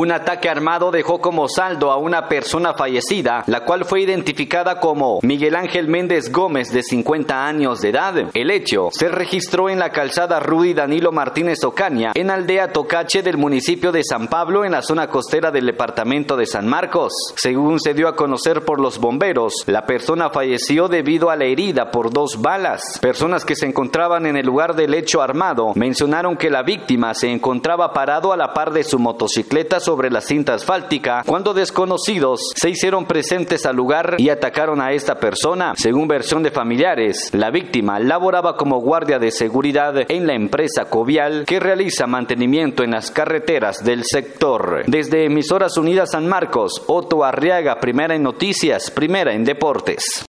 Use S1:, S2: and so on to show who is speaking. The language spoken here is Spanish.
S1: Un ataque armado dejó como saldo a una persona fallecida, la cual fue identificada como Miguel Ángel Méndez Gómez, de 50 años de edad. El hecho se registró en la calzada Rudy Danilo Martínez Ocaña, en aldea Tocache del municipio de San Pablo, en la zona costera del departamento de San Marcos. Según se dio a conocer por los bomberos, la persona falleció debido a la herida por dos balas. Personas que se encontraban en el lugar del hecho armado mencionaron que la víctima se encontraba parado a la par de su motocicleta sobre la cinta asfáltica cuando desconocidos se hicieron presentes al lugar y atacaron a esta persona. Según versión de familiares, la víctima laboraba como guardia de seguridad en la empresa Covial que realiza mantenimiento en las carreteras del sector. Desde Emisoras Unidas San Marcos, Otto Arriaga, primera en noticias, primera en deportes.